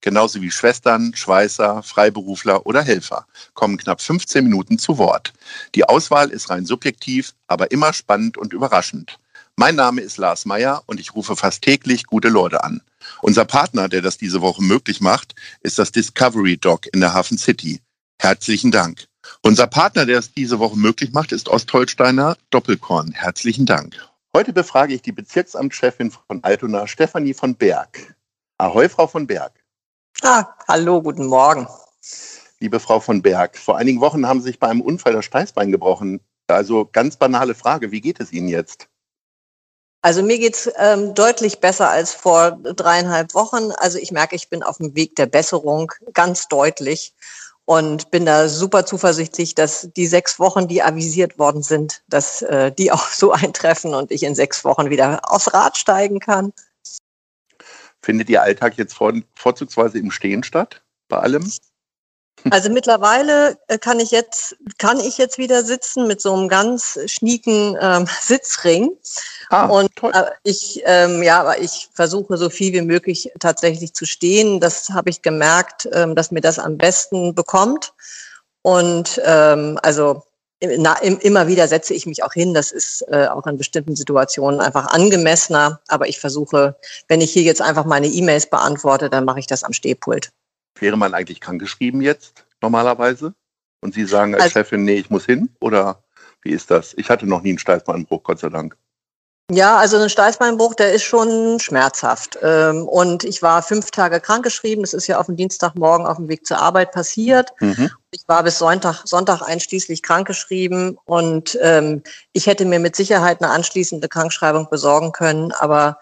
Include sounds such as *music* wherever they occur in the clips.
genauso wie Schwestern, Schweißer, Freiberufler oder Helfer, kommen knapp 15 Minuten zu Wort. Die Auswahl ist rein subjektiv, aber immer spannend und überraschend. Mein Name ist Lars Meyer und ich rufe fast täglich gute Leute an. Unser Partner, der das diese Woche möglich macht, ist das Discovery Dog in der Hafen City. Herzlichen Dank. Unser Partner, der es diese Woche möglich macht, ist Ostholsteiner Doppelkorn. Herzlichen Dank. Heute befrage ich die Bezirksamtschefin von Altona, Stefanie von Berg. Ahoi, Frau von Berg. Ah, hallo, guten Morgen. Liebe Frau von Berg, vor einigen Wochen haben Sie sich bei einem Unfall das Steißbein gebrochen. Also ganz banale Frage, wie geht es Ihnen jetzt? Also mir geht's ähm, deutlich besser als vor dreieinhalb Wochen. Also ich merke, ich bin auf dem Weg der Besserung, ganz deutlich. Und bin da super zuversichtlich, dass die sechs Wochen, die avisiert worden sind, dass äh, die auch so eintreffen und ich in sechs Wochen wieder aufs Rad steigen kann. Findet Ihr Alltag jetzt vor, vorzugsweise im Stehen statt, bei allem? *laughs* Also mittlerweile äh, kann ich jetzt kann ich jetzt wieder sitzen mit so einem ganz schnieken ähm, *laughs* Sitzring ah, und äh, ich ähm, ja, aber ich versuche so viel wie möglich tatsächlich zu stehen. Das habe ich gemerkt, ähm, dass mir das am besten bekommt und ähm, also na, immer wieder setze ich mich auch hin. Das ist äh, auch in bestimmten Situationen einfach angemessener. Aber ich versuche, wenn ich hier jetzt einfach meine E-Mails beantworte, dann mache ich das am Stehpult. Wäre man eigentlich krankgeschrieben jetzt normalerweise? Und Sie sagen als also, Chefin, nee, ich muss hin? Oder wie ist das? Ich hatte noch nie einen Steißbeinbruch, Gott sei Dank. Ja, also ein Steißbeinbruch, der ist schon schmerzhaft. Ähm, und ich war fünf Tage krankgeschrieben. Das ist ja auf dem Dienstagmorgen auf dem Weg zur Arbeit passiert. Mhm. Ich war bis Sonntag, Sonntag einschließlich krankgeschrieben und ähm, ich hätte mir mit Sicherheit eine anschließende Krankschreibung besorgen können, aber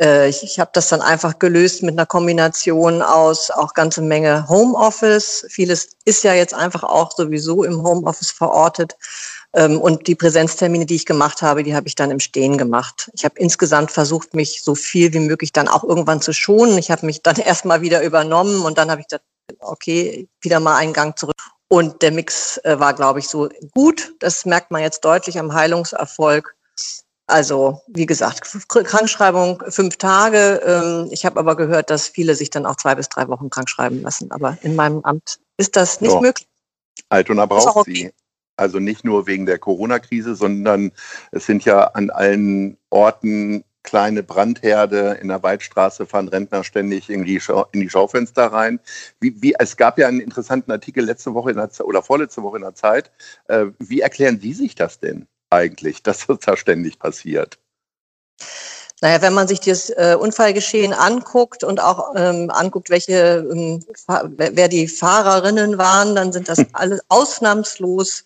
äh, ich, ich habe das dann einfach gelöst mit einer Kombination aus auch ganze Menge Homeoffice. Vieles ist ja jetzt einfach auch sowieso im Homeoffice verortet. Ähm, und die Präsenztermine, die ich gemacht habe, die habe ich dann im Stehen gemacht. Ich habe insgesamt versucht, mich so viel wie möglich dann auch irgendwann zu schonen. Ich habe mich dann *laughs* erstmal wieder übernommen und dann habe ich gesagt, okay, wieder mal einen Gang zurück. Und der Mix äh, war, glaube ich, so gut. Das merkt man jetzt deutlich am Heilungserfolg. Also, wie gesagt, Krankschreibung fünf Tage. Ähm, ich habe aber gehört, dass viele sich dann auch zwei bis drei Wochen krankschreiben lassen. Aber in meinem Amt ist das nicht so. möglich. Altona braucht okay. sie. Also nicht nur wegen der Corona-Krise, sondern es sind ja an allen Orten kleine Brandherde. In der Waldstraße fahren Rentner ständig in die, Schau in die Schaufenster rein. Wie, wie, es gab ja einen interessanten Artikel letzte Woche in der, oder vorletzte Woche in der Zeit. Äh, wie erklären Sie sich das denn? Eigentlich, dass das da ständig passiert? Naja, wenn man sich das äh, Unfallgeschehen anguckt und auch ähm, anguckt, welche, ähm, wer die Fahrerinnen waren, dann sind das *laughs* alle ausnahmslos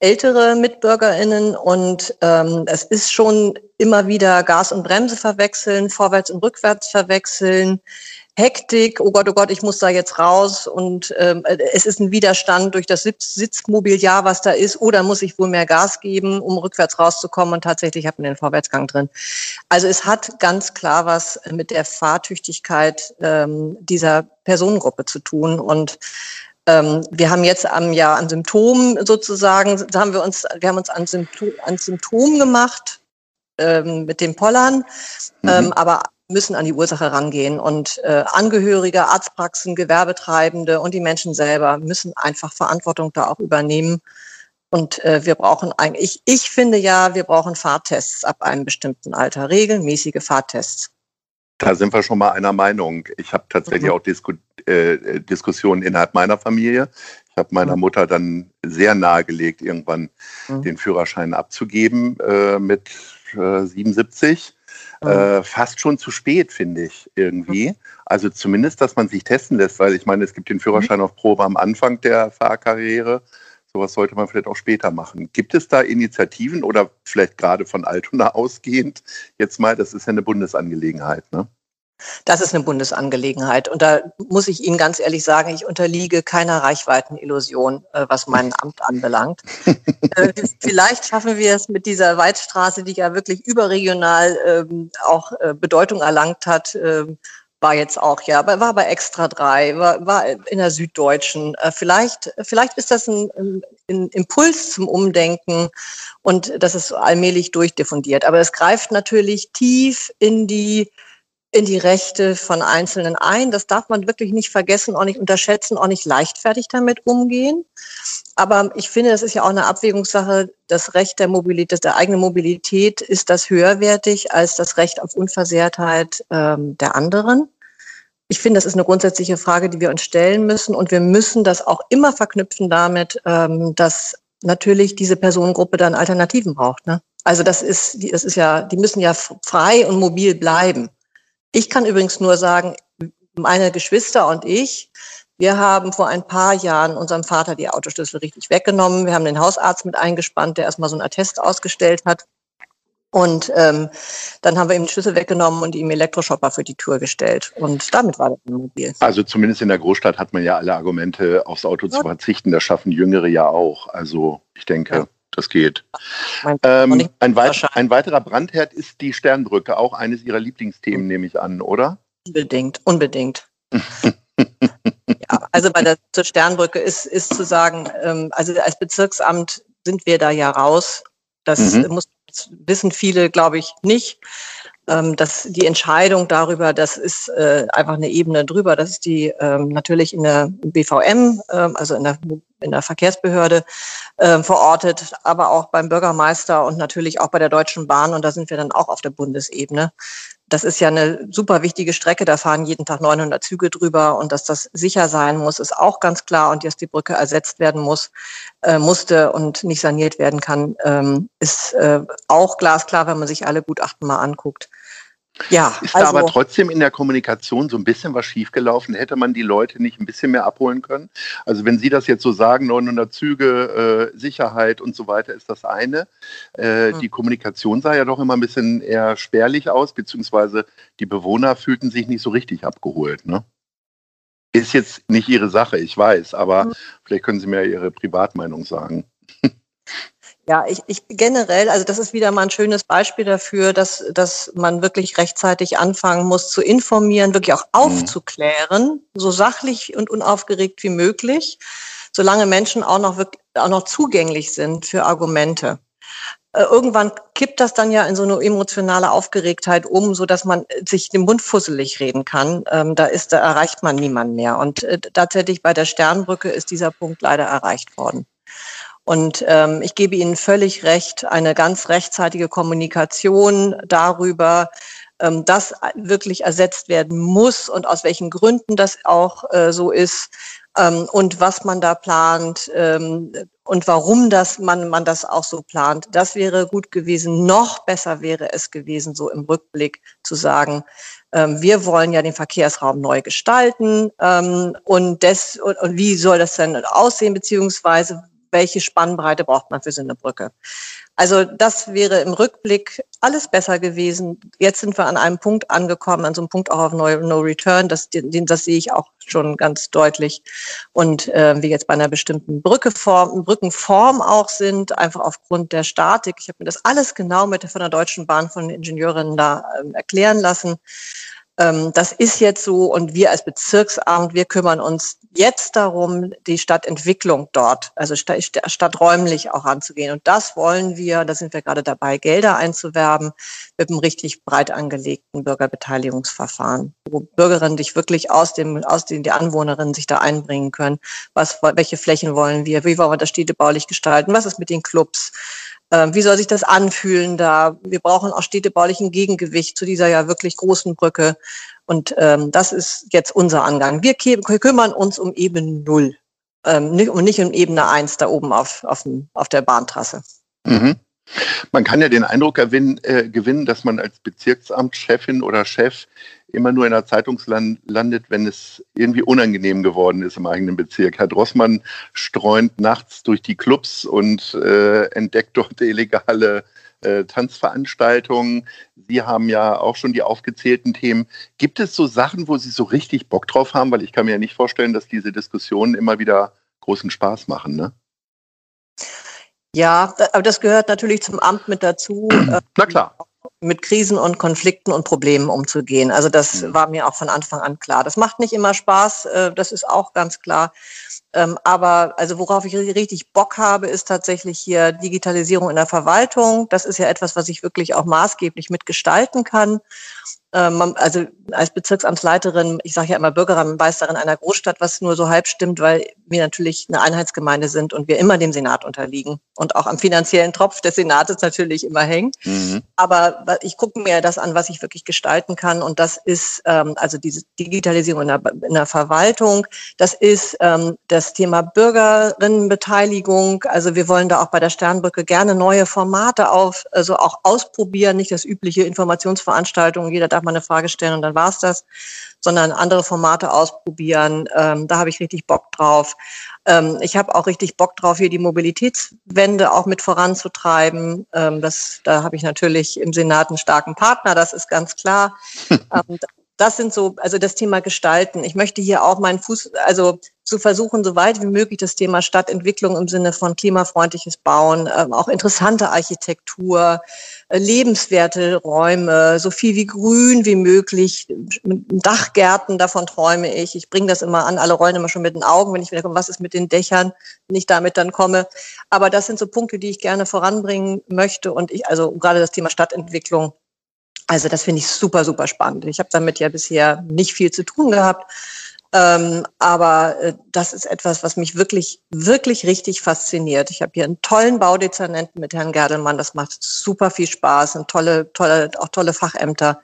ältere MitbürgerInnen und ähm, es ist schon immer wieder Gas und Bremse verwechseln, vorwärts und rückwärts verwechseln. Hektik, oh Gott, oh Gott, ich muss da jetzt raus und ähm, es ist ein Widerstand durch das Sitz Sitzmobiliar, was da ist, oder muss ich wohl mehr Gas geben, um rückwärts rauszukommen und tatsächlich hat man den Vorwärtsgang drin. Also es hat ganz klar was mit der Fahrtüchtigkeit ähm, dieser Personengruppe zu tun und ähm, wir haben jetzt am ja an Symptomen sozusagen, da haben wir uns, wir haben uns an, Symptom, an Symptomen gemacht ähm, mit dem Pollern, mhm. ähm, aber müssen an die Ursache rangehen. Und äh, Angehörige, Arztpraxen, Gewerbetreibende und die Menschen selber müssen einfach Verantwortung da auch übernehmen. Und äh, wir brauchen eigentlich, ich, ich finde ja, wir brauchen Fahrtests ab einem bestimmten Alter, regelmäßige Fahrtests. Da sind wir schon mal einer Meinung. Ich habe tatsächlich mhm. auch Disku äh, Diskussionen innerhalb meiner Familie. Ich habe meiner mhm. Mutter dann sehr nahegelegt, irgendwann mhm. den Führerschein abzugeben äh, mit äh, 77. Mhm. Äh, fast schon zu spät, finde ich irgendwie. Mhm. Also zumindest, dass man sich testen lässt, weil ich meine, es gibt den Führerschein mhm. auf Probe am Anfang der Fahrkarriere. Sowas sollte man vielleicht auch später machen. Gibt es da Initiativen oder vielleicht gerade von Altona *laughs* ausgehend jetzt mal, das ist ja eine Bundesangelegenheit, ne? Das ist eine Bundesangelegenheit. Und da muss ich Ihnen ganz ehrlich sagen, ich unterliege keiner Reichweitenillusion, äh, was mein Amt anbelangt. *laughs* äh, vielleicht schaffen wir es mit dieser Weitstraße, die ja wirklich überregional ähm, auch äh, Bedeutung erlangt hat, ähm, war jetzt auch, ja, war bei Extra 3, war, war in der Süddeutschen. Vielleicht, vielleicht ist das ein, ein, Impuls zum Umdenken und das ist allmählich durchdiffundiert. Aber es greift natürlich tief in die in die Rechte von Einzelnen ein. Das darf man wirklich nicht vergessen, auch nicht unterschätzen, auch nicht leichtfertig damit umgehen. Aber ich finde, das ist ja auch eine Abwägungssache. Das Recht der Mobilität, der eigenen Mobilität, ist das höherwertig als das Recht auf Unversehrtheit ähm, der anderen? Ich finde, das ist eine grundsätzliche Frage, die wir uns stellen müssen. Und wir müssen das auch immer verknüpfen damit, ähm, dass natürlich diese Personengruppe dann Alternativen braucht. Ne? Also das ist, das ist ja, die müssen ja frei und mobil bleiben. Ich kann übrigens nur sagen, meine Geschwister und ich, wir haben vor ein paar Jahren unserem Vater die Autoschlüssel richtig weggenommen. Wir haben den Hausarzt mit eingespannt, der erstmal so einen Attest ausgestellt hat. Und ähm, dann haben wir ihm den Schlüssel weggenommen und ihm Elektroshopper für die Tour gestellt. Und damit war das mobil. Also zumindest in der Großstadt hat man ja alle Argumente, aufs Auto ja. zu verzichten. Das schaffen Jüngere ja auch. Also ich denke, ja. Das geht. Ähm, ein, weit ein, weiterer Brandherd ist die Sternbrücke, auch eines Ihrer Lieblingsthemen, mhm. nehme ich an, oder? Unbedingt, unbedingt. *laughs* ja, also bei der zur Sternbrücke ist, ist zu sagen, ähm, also als Bezirksamt sind wir da ja raus. Das mhm. muss wissen viele, glaube ich, nicht. Ähm, dass die Entscheidung darüber, das ist äh, einfach eine Ebene drüber, das ist die ähm, natürlich in der BVM, ähm, also in der, in der Verkehrsbehörde äh, verortet, aber auch beim Bürgermeister und natürlich auch bei der Deutschen Bahn. Und da sind wir dann auch auf der Bundesebene. Das ist ja eine super wichtige Strecke, da fahren jeden Tag 900 Züge drüber. Und dass das sicher sein muss, ist auch ganz klar. Und dass die Brücke ersetzt werden muss, äh, musste und nicht saniert werden kann, ähm, ist äh, auch glasklar, wenn man sich alle Gutachten mal anguckt. Ja, ist also, da aber trotzdem in der Kommunikation so ein bisschen was schiefgelaufen? Hätte man die Leute nicht ein bisschen mehr abholen können? Also wenn Sie das jetzt so sagen, 900 Züge, äh, Sicherheit und so weiter ist das eine. Äh, mhm. Die Kommunikation sah ja doch immer ein bisschen eher spärlich aus, beziehungsweise die Bewohner fühlten sich nicht so richtig abgeholt. Ne? Ist jetzt nicht Ihre Sache, ich weiß, aber mhm. vielleicht können Sie mir Ihre Privatmeinung sagen. *laughs* Ja, ich, ich generell, also das ist wieder mal ein schönes Beispiel dafür, dass, dass man wirklich rechtzeitig anfangen muss zu informieren, wirklich auch mhm. aufzuklären, so sachlich und unaufgeregt wie möglich, solange Menschen auch noch wirklich, auch noch zugänglich sind für Argumente. Äh, irgendwann kippt das dann ja in so eine emotionale Aufgeregtheit um, so dass man sich den Mund fusselig reden kann. Ähm, da ist, da erreicht man niemanden mehr. Und äh, tatsächlich bei der Sternbrücke ist dieser Punkt leider erreicht worden. Und ähm, ich gebe Ihnen völlig recht, eine ganz rechtzeitige Kommunikation darüber, ähm, dass wirklich ersetzt werden muss und aus welchen Gründen das auch äh, so ist ähm, und was man da plant ähm, und warum das man, man das auch so plant. Das wäre gut gewesen. Noch besser wäre es gewesen, so im Rückblick zu sagen, ähm, wir wollen ja den Verkehrsraum neu gestalten ähm, und, des, und, und wie soll das denn aussehen, beziehungsweise welche Spannbreite braucht man für so eine Brücke. Also das wäre im Rückblick alles besser gewesen. Jetzt sind wir an einem Punkt angekommen, an so einem Punkt auch auf No, no Return. Das, das sehe ich auch schon ganz deutlich. Und äh, wir jetzt bei einer bestimmten Brückeform, Brückenform auch sind, einfach aufgrund der Statik. Ich habe mir das alles genau mit von der Deutschen Bahn von Ingenieurinnen da äh, erklären lassen. Ähm, das ist jetzt so und wir als Bezirksamt, wir kümmern uns jetzt darum, die Stadtentwicklung dort, also stadträumlich auch anzugehen. Und das wollen wir, da sind wir gerade dabei, Gelder einzuwerben mit einem richtig breit angelegten Bürgerbeteiligungsverfahren, wo Bürgerinnen sich wirklich aus dem, aus den, die Anwohnerinnen sich da einbringen können. Was, welche Flächen wollen wir? Wie wollen wir das städtebaulich gestalten? Was ist mit den Clubs? Ähm, wie soll sich das anfühlen da? Wir brauchen auch städtebaulichen Gegengewicht zu dieser ja wirklich großen Brücke. Und ähm, das ist jetzt unser Angang. Wir kümmern uns um Ebene Null ähm, nicht um Ebene eins da oben auf, auf, dem, auf der Bahntrasse. Mhm. Man kann ja den Eindruck gewinnen, äh, gewinnen, dass man als Bezirksamtschefin oder Chef immer nur in der Zeitung landet, wenn es irgendwie unangenehm geworden ist im eigenen Bezirk. Herr Drossmann streunt nachts durch die Clubs und äh, entdeckt dort illegale äh, Tanzveranstaltungen. Sie haben ja auch schon die aufgezählten Themen. Gibt es so Sachen, wo Sie so richtig Bock drauf haben? Weil ich kann mir ja nicht vorstellen, dass diese Diskussionen immer wieder großen Spaß machen, ne? Ja, aber das gehört natürlich zum Amt mit dazu. Na klar mit Krisen und Konflikten und Problemen umzugehen. Also das mhm. war mir auch von Anfang an klar. Das macht nicht immer Spaß, äh, das ist auch ganz klar. Ähm, aber also worauf ich richtig Bock habe, ist tatsächlich hier Digitalisierung in der Verwaltung. Das ist ja etwas, was ich wirklich auch maßgeblich mitgestalten kann. Ähm, also als Bezirksamtsleiterin, ich sage ja immer Bürgermeisterin einer Großstadt, was nur so halb stimmt, weil wir natürlich eine Einheitsgemeinde sind und wir immer dem Senat unterliegen und auch am finanziellen Tropf des Senates natürlich immer hängen. Mhm. Aber ich gucke mir das an, was ich wirklich gestalten kann und das ist ähm, also diese Digitalisierung in der, in der Verwaltung. Das ist ähm, das Thema Bürgerinnenbeteiligung. Also wir wollen da auch bei der Sternbrücke gerne neue Formate auf, also auch ausprobieren, nicht das übliche Informationsveranstaltungen, jeder darf mal eine Frage stellen und dann war's das, sondern andere Formate ausprobieren. Ähm, da habe ich richtig Bock drauf. Ähm, ich habe auch richtig Bock drauf, hier die Mobilitätswende auch mit voranzutreiben. Ähm, das, da habe ich natürlich im Senat einen starken Partner, das ist ganz klar. *laughs* ähm, das sind so, also das Thema Gestalten. Ich möchte hier auch meinen Fuß, also zu versuchen, so weit wie möglich das Thema Stadtentwicklung im Sinne von klimafreundliches Bauen, äh, auch interessante Architektur, äh, lebenswerte Räume, so viel wie grün wie möglich, Dachgärten, davon träume ich. Ich bringe das immer an, alle Räume immer schon mit den Augen, wenn ich wieder komme, was ist mit den Dächern, wenn ich damit dann komme. Aber das sind so Punkte, die ich gerne voranbringen möchte und ich, also gerade das Thema Stadtentwicklung also das finde ich super, super spannend. Ich habe damit ja bisher nicht viel zu tun gehabt. Ähm, aber äh, das ist etwas, was mich wirklich, wirklich richtig fasziniert. Ich habe hier einen tollen Baudezernenten mit Herrn Gerdelmann. Das macht super viel Spaß und tolle, tolle, auch tolle Fachämter.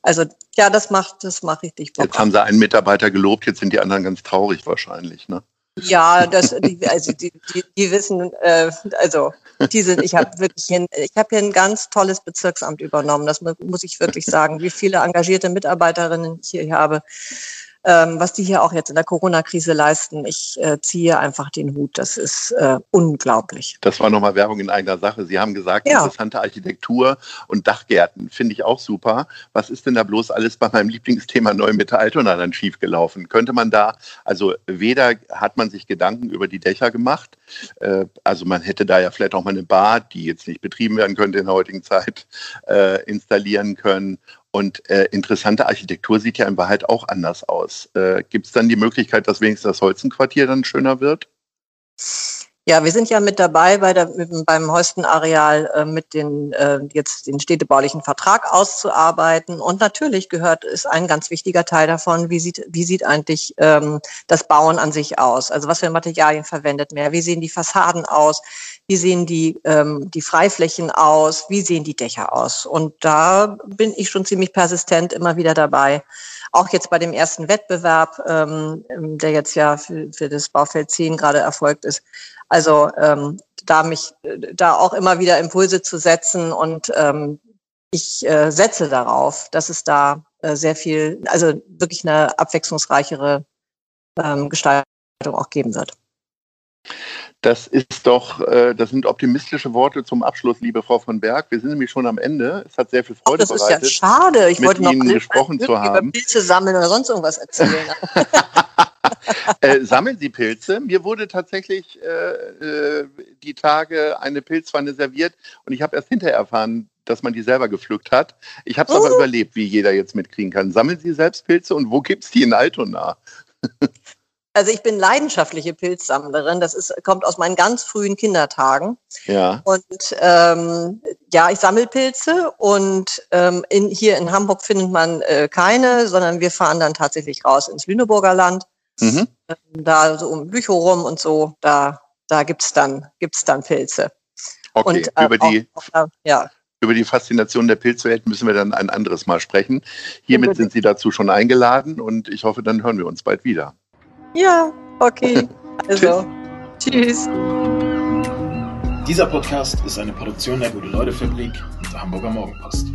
Also ja, das macht, das macht richtig Bock. Jetzt haben Sie einen Mitarbeiter gelobt, jetzt sind die anderen ganz traurig wahrscheinlich, ne? Ja, das, die, also die, die, die wissen, äh, also die sind, ich habe wirklich, ein, ich habe hier ein ganz tolles Bezirksamt übernommen. Das muss ich wirklich sagen, wie viele engagierte Mitarbeiterinnen ich hier habe ähm, was die hier auch jetzt in der Corona-Krise leisten. Ich äh, ziehe einfach den Hut. Das ist äh, unglaublich. Das war nochmal Werbung in eigener Sache. Sie haben gesagt, ja. interessante Architektur und Dachgärten finde ich auch super. Was ist denn da bloß alles bei meinem Lieblingsthema Neumitte Altona dann schiefgelaufen? Könnte man da, also weder hat man sich Gedanken über die Dächer gemacht, äh, also man hätte da ja vielleicht auch mal eine Bar, die jetzt nicht betrieben werden könnte in der heutigen Zeit, äh, installieren können und äh, interessante Architektur sieht ja in Wahrheit auch anders aus. Äh, Gibt es dann die Möglichkeit, dass wenigstens das Holzenquartier dann schöner wird? Ja, wir sind ja mit dabei bei der, beim Holstenareal äh, mit den äh, jetzt den städtebaulichen Vertrag auszuarbeiten. Und natürlich gehört ist ein ganz wichtiger Teil davon, wie sieht wie sieht eigentlich ähm, das Bauen an sich aus? Also was für Materialien verwendet mehr? Wie sehen die Fassaden aus? Wie sehen die ähm, die Freiflächen aus? Wie sehen die Dächer aus? Und da bin ich schon ziemlich persistent immer wieder dabei. Auch jetzt bei dem ersten Wettbewerb, ähm, der jetzt ja für, für das Baufeld 10 gerade erfolgt ist, also ähm, da mich da auch immer wieder Impulse zu setzen und ähm, ich äh, setze darauf, dass es da äh, sehr viel, also wirklich eine abwechslungsreichere ähm, Gestaltung auch geben wird. Das ist doch, äh, das sind optimistische Worte zum Abschluss, liebe Frau von Berg. Wir sind nämlich schon am Ende. Es hat sehr viel Freude Ach, das bereitet. Das ist ja schade. Ich mit wollte noch Ihnen gesprochen zu haben. über Pilze sammeln oder sonst irgendwas erzählen. *laughs* äh, sammeln Sie Pilze? Mir wurde tatsächlich äh, äh, die Tage eine Pilzpfanne serviert und ich habe erst hinterher erfahren, dass man die selber gepflückt hat. Ich habe es aber überlebt, wie jeder jetzt mitkriegen kann. Sammeln Sie selbst Pilze und wo gibt es die in Altona? *laughs* Also ich bin leidenschaftliche Pilzsammlerin. Das ist, kommt aus meinen ganz frühen Kindertagen. Ja. Und ähm, ja, ich sammle Pilze und ähm, in, hier in Hamburg findet man äh, keine, sondern wir fahren dann tatsächlich raus ins Lüneburger Land Mhm. Da so um Bücher rum und so, da, da gibt's dann, gibt's dann Pilze. Okay, und, äh, über, die, auch, ja. über die Faszination der Pilzwelt müssen wir dann ein anderes Mal sprechen. Hiermit sind Sie dazu schon eingeladen und ich hoffe, dann hören wir uns bald wieder. Ja, okay. *laughs* Also, tschüss. Dieser Podcast ist eine Produktion der Gute-Leute-Fabrik und der Hamburger Morgenpost.